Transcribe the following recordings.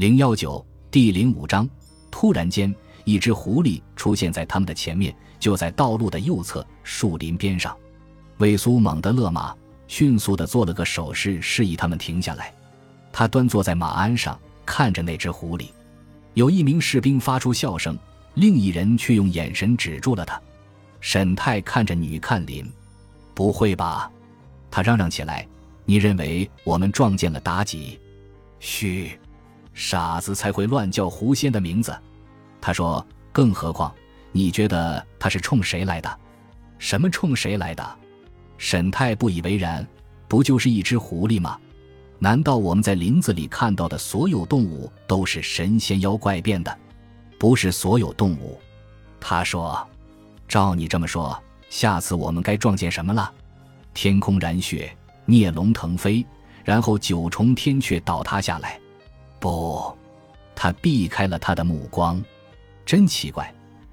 零幺九第零五章，突然间，一只狐狸出现在他们的前面，就在道路的右侧树林边上。魏苏猛地勒马，迅速地做了个手势，示意他们停下来。他端坐在马鞍上，看着那只狐狸。有一名士兵发出笑声，另一人却用眼神止住了他。沈泰看着女看林，不会吧？他嚷嚷起来：“你认为我们撞见了妲己？”嘘。傻子才会乱叫狐仙的名字，他说。更何况，你觉得他是冲谁来的？什么冲谁来的？沈泰不以为然。不就是一只狐狸吗？难道我们在林子里看到的所有动物都是神仙妖怪变的？不是所有动物。他说。照你这么说，下次我们该撞见什么了？天空染血，孽龙腾飞，然后九重天阙倒塌下来。不，他避开了他的目光。真奇怪，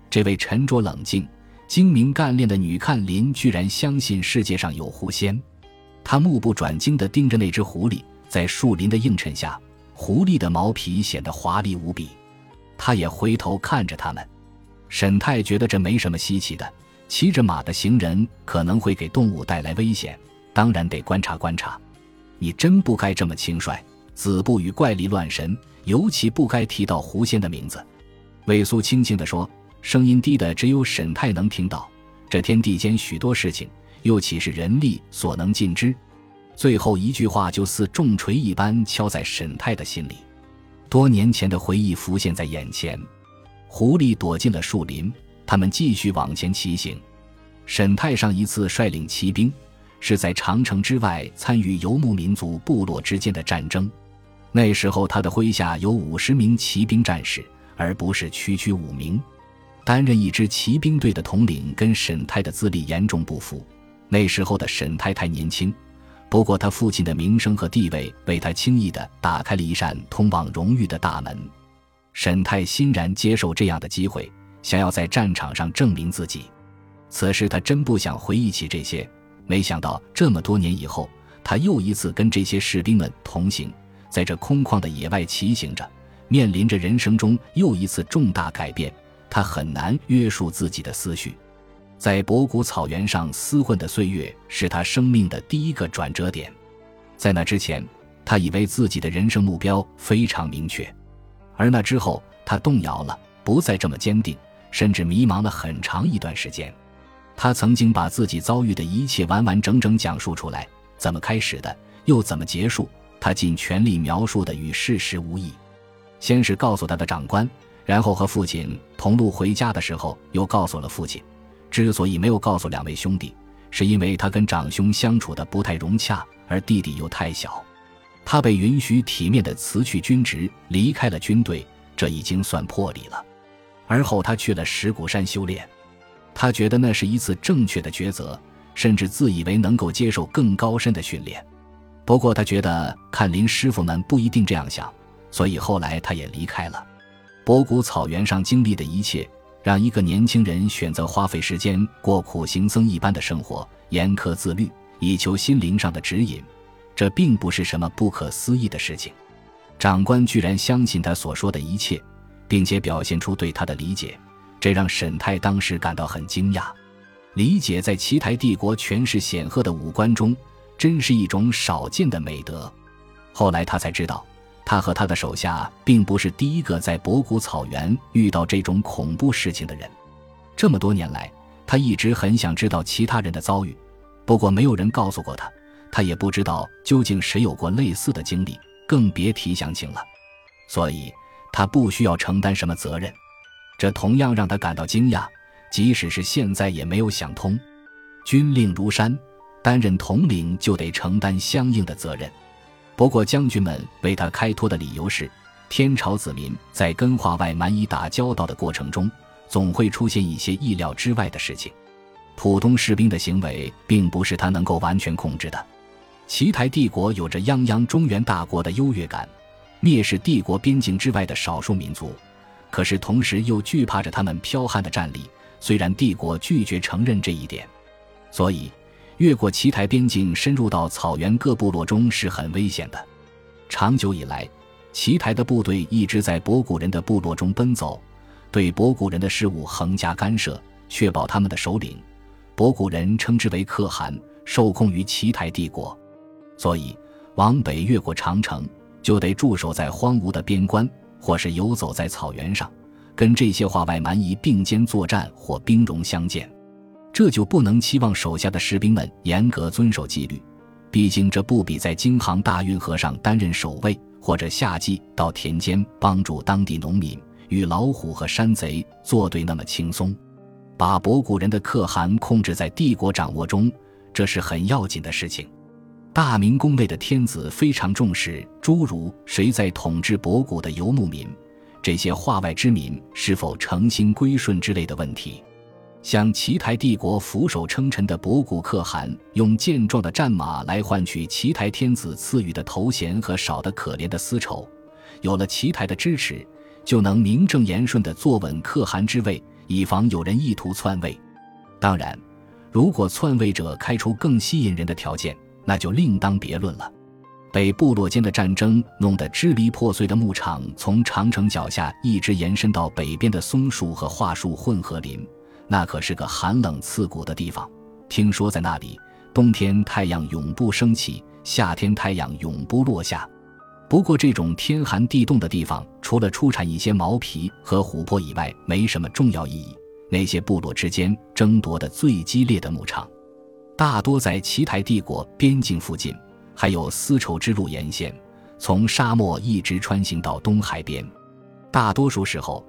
这位沉着冷静、精明干练的女看林居然相信世界上有狐仙。她目不转睛地盯着那只狐狸，在树林的映衬下，狐狸的毛皮显得华丽无比。他也回头看着他们。沈泰觉得这没什么稀奇的，骑着马的行人可能会给动物带来危险，当然得观察观察。你真不该这么轻率。子不语怪力乱神，尤其不该提到狐仙的名字。魏苏轻轻地说，声音低的只有沈泰能听到。这天地间许多事情，又岂是人力所能尽知？最后一句话就似重锤一般敲在沈泰的心里。多年前的回忆浮现在眼前。狐狸躲进了树林，他们继续往前骑行。沈泰上一次率领骑兵，是在长城之外参与游牧民族部落之间的战争。那时候，他的麾下有五十名骑兵战士，而不是区区五名。担任一支骑兵队的统领跟沈泰的资历严重不符。那时候的沈泰太年轻，不过他父亲的名声和地位为他轻易地打开了一扇通往荣誉的大门。沈泰欣然接受这样的机会，想要在战场上证明自己。此时他真不想回忆起这些，没想到这么多年以后，他又一次跟这些士兵们同行。在这空旷的野外骑行着，面临着人生中又一次重大改变，他很难约束自己的思绪。在博古草原上厮混的岁月是他生命的第一个转折点。在那之前，他以为自己的人生目标非常明确，而那之后，他动摇了，不再这么坚定，甚至迷茫了很长一段时间。他曾经把自己遭遇的一切完完整整讲述出来，怎么开始的，又怎么结束。他尽全力描述的与事实无异，先是告诉他的长官，然后和父亲同路回家的时候，又告诉了父亲。之所以没有告诉两位兄弟，是因为他跟长兄相处的不太融洽，而弟弟又太小。他被允许体面的辞去军职，离开了军队，这已经算破例了。而后他去了石鼓山修炼，他觉得那是一次正确的抉择，甚至自以为能够接受更高深的训练。不过他觉得看林师傅们不一定这样想，所以后来他也离开了。博古草原上经历的一切，让一个年轻人选择花费时间过苦行僧一般的生活，严苛自律，以求心灵上的指引。这并不是什么不可思议的事情。长官居然相信他所说的一切，并且表现出对他的理解，这让沈泰当时感到很惊讶。理解在奇台帝国权势显赫的武官中。真是一种少见的美德。后来他才知道，他和他的手下并不是第一个在博古草原遇到这种恐怖事情的人。这么多年来，他一直很想知道其他人的遭遇，不过没有人告诉过他，他也不知道究竟谁有过类似的经历，更别提详情了。所以，他不需要承担什么责任。这同样让他感到惊讶，即使是现在也没有想通。军令如山。担任统领就得承担相应的责任，不过将军们为他开脱的理由是：天朝子民在跟化外蛮夷打交道的过程中，总会出现一些意料之外的事情。普通士兵的行为并不是他能够完全控制的。奇台帝国有着泱泱中原大国的优越感，蔑视帝国边境之外的少数民族，可是同时又惧怕着他们剽悍的战力。虽然帝国拒绝承认这一点，所以。越过奇台边境，深入到草原各部落中是很危险的。长久以来，奇台的部队一直在博古人的部落中奔走，对博古人的事务横加干涉，确保他们的首领博古人称之为可汗受控于奇台帝国。所以，往北越过长城，就得驻守在荒芜的边关，或是游走在草原上，跟这些化外蛮夷并肩作战或兵戎相见。这就不能期望手下的士兵们严格遵守纪律，毕竟这不比在京杭大运河上担任守卫，或者夏季到田间帮助当地农民与老虎和山贼作对那么轻松。把博古人的可汗控制在帝国掌握中，这是很要紧的事情。大明宫内的天子非常重视诸如谁在统治博古的游牧民，这些化外之民是否诚心归顺之类的问题。向奇台帝国俯首称臣的博古可汗，用健壮的战马来换取奇台天子赐予的头衔和少得可怜的丝绸。有了奇台的支持，就能名正言顺地坐稳可汗之位，以防有人意图篡位。当然，如果篡位者开出更吸引人的条件，那就另当别论了。被部落间的战争弄得支离破碎的牧场，从长城脚下一直延伸到北边的松树和桦树混合林。那可是个寒冷刺骨的地方。听说在那里，冬天太阳永不升起，夏天太阳永不落下。不过，这种天寒地冻的地方，除了出产一些毛皮和琥珀以外，没什么重要意义。那些部落之间争夺的最激烈的牧场，大多在奇台帝国边境附近，还有丝绸之路沿线，从沙漠一直穿行到东海边。大多数时候。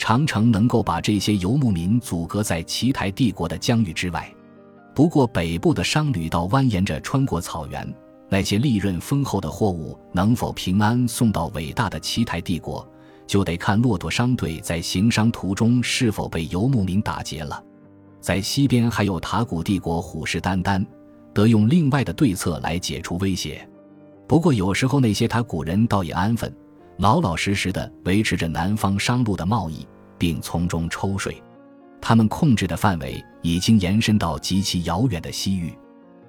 长城能够把这些游牧民阻隔在奇台帝国的疆域之外，不过北部的商旅道蜿蜒着穿过草原，那些利润丰厚的货物能否平安送到伟大的奇台帝国，就得看骆驼商队在行商途中是否被游牧民打劫了。在西边还有塔古帝国虎视眈眈，得用另外的对策来解除威胁。不过有时候那些塔古人倒也安分。老老实实的维持着南方商路的贸易，并从中抽税。他们控制的范围已经延伸到极其遥远的西域，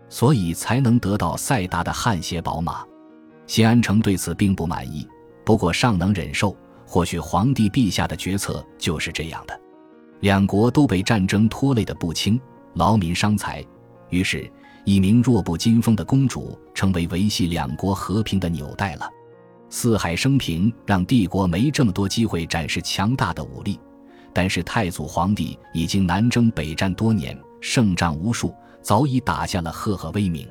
所以才能得到塞达的汗血宝马。西安城对此并不满意，不过尚能忍受。或许皇帝陛下的决策就是这样的。两国都被战争拖累的不轻，劳民伤财。于是，一名弱不禁风的公主成为维系两国和平的纽带了。四海升平让帝国没这么多机会展示强大的武力，但是太祖皇帝已经南征北战多年，胜仗无数，早已打下了赫赫威名。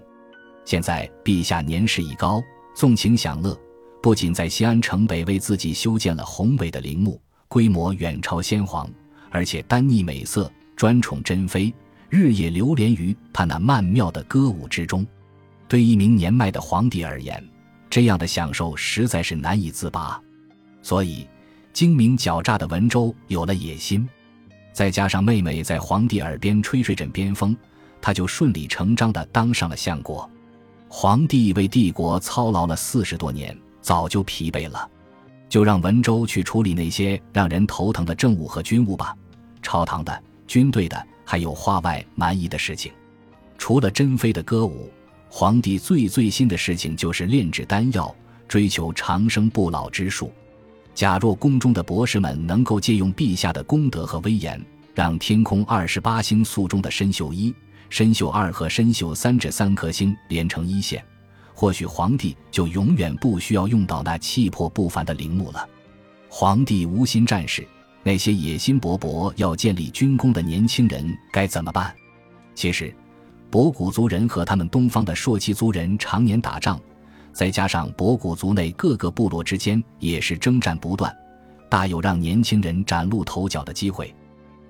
现在陛下年事已高，纵情享乐，不仅在西安城北为自己修建了宏伟的陵墓，规模远超先皇，而且丹妮美色，专宠珍妃，日夜流连于他那曼妙的歌舞之中。对一名年迈的皇帝而言，这样的享受实在是难以自拔，所以精明狡诈的文州有了野心，再加上妹妹在皇帝耳边吹吹枕边风，他就顺理成章地当上了相国。皇帝为帝国操劳了四十多年，早就疲惫了，就让文州去处理那些让人头疼的政务和军务吧，朝堂的、军队的，还有化外蛮夷的事情。除了珍妃的歌舞。皇帝最最新的事情就是炼制丹药，追求长生不老之术。假若宫中的博士们能够借用陛下的功德和威严，让天空二十八星宿中的参宿一、参宿二和参宿三这三颗星连成一线，或许皇帝就永远不需要用到那气魄不凡的陵墓了。皇帝无心战事，那些野心勃勃要建立军功的年轻人该怎么办？其实。博古族人和他们东方的朔齐族人常年打仗，再加上博古族内各个部落之间也是征战不断，大有让年轻人崭露头角的机会。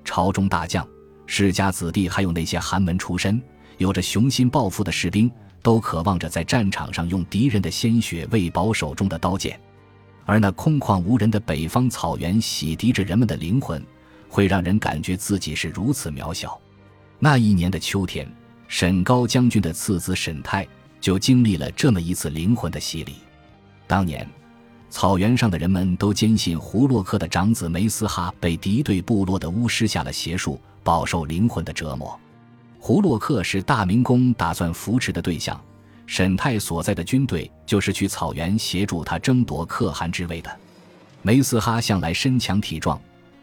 朝中大将、世家子弟，还有那些寒门出身、有着雄心抱负的士兵，都渴望着在战场上用敌人的鲜血喂饱手中的刀剑。而那空旷无人的北方草原洗涤着人们的灵魂，会让人感觉自己是如此渺小。那一年的秋天。沈高将军的次子沈泰就经历了这么一次灵魂的洗礼。当年，草原上的人们都坚信胡洛克的长子梅斯哈被敌对部落的巫师下了邪术，饱受灵魂的折磨。胡洛克是大明宫打算扶持的对象，沈泰所在的军队就是去草原协助他争夺可汗之位的。梅斯哈向来身强体壮，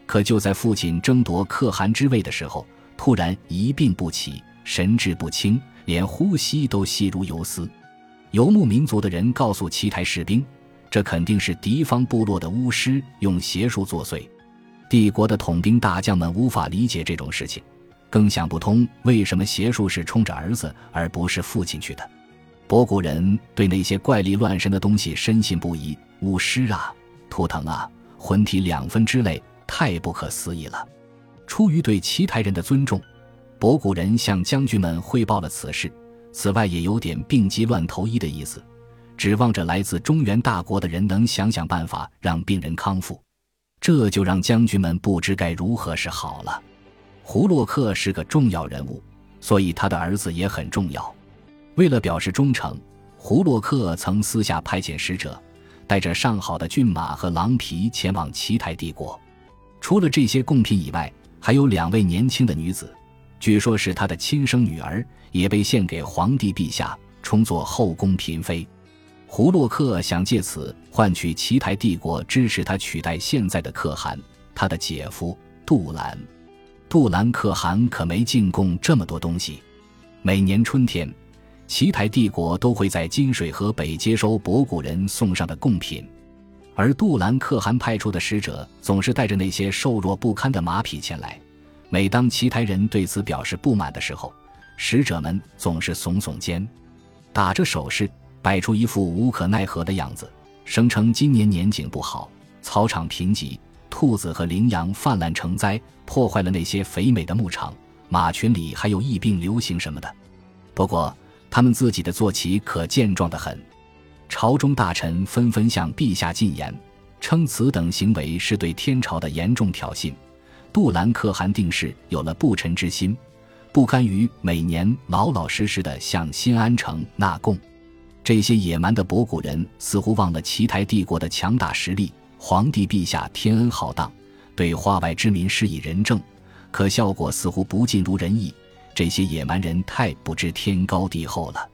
可就在父亲争夺可汗之位的时候，突然一病不起，神志不清，连呼吸都细如游丝。游牧民族的人告诉奇台士兵，这肯定是敌方部落的巫师用邪术作祟。帝国的统兵大将们无法理解这种事情，更想不通为什么邪术是冲着儿子而不是父亲去的。博古人对那些怪力乱神的东西深信不疑，巫师啊，图腾啊，魂体两分之类，太不可思议了。出于对奇台人的尊重，博古人向将军们汇报了此事。此外，也有点病急乱投医的意思，指望着来自中原大国的人能想想办法让病人康复。这就让将军们不知该如何是好了。胡洛克是个重要人物，所以他的儿子也很重要。为了表示忠诚，胡洛克曾私下派遣使者，带着上好的骏马和狼皮前往奇台帝国。除了这些贡品以外，还有两位年轻的女子。据说是他的亲生女儿，也被献给皇帝陛下，充作后宫嫔妃。胡洛克想借此换取奇台帝国支持他取代现在的可汗。他的姐夫杜兰，杜兰可汗可没进贡这么多东西。每年春天，奇台帝国都会在金水河北接收博古人送上的贡品，而杜兰可汗派出的使者总是带着那些瘦弱不堪的马匹前来。每当其他人对此表示不满的时候，使者们总是耸耸肩，打着手势，摆出一副无可奈何的样子，声称今年年景不好，草场贫瘠，兔子和羚羊泛滥成灾，破坏了那些肥美的牧场，马群里还有疫病流行什么的。不过，他们自己的坐骑可健壮得很。朝中大臣纷纷向陛下进言，称此等行为是对天朝的严重挑衅。杜兰可汗定是有了不臣之心，不甘于每年老老实实的向新安城纳贡。这些野蛮的博古人似乎忘了奇台帝国的强大实力。皇帝陛下天恩浩荡，对化外之民施以仁政，可效果似乎不尽如人意。这些野蛮人太不知天高地厚了。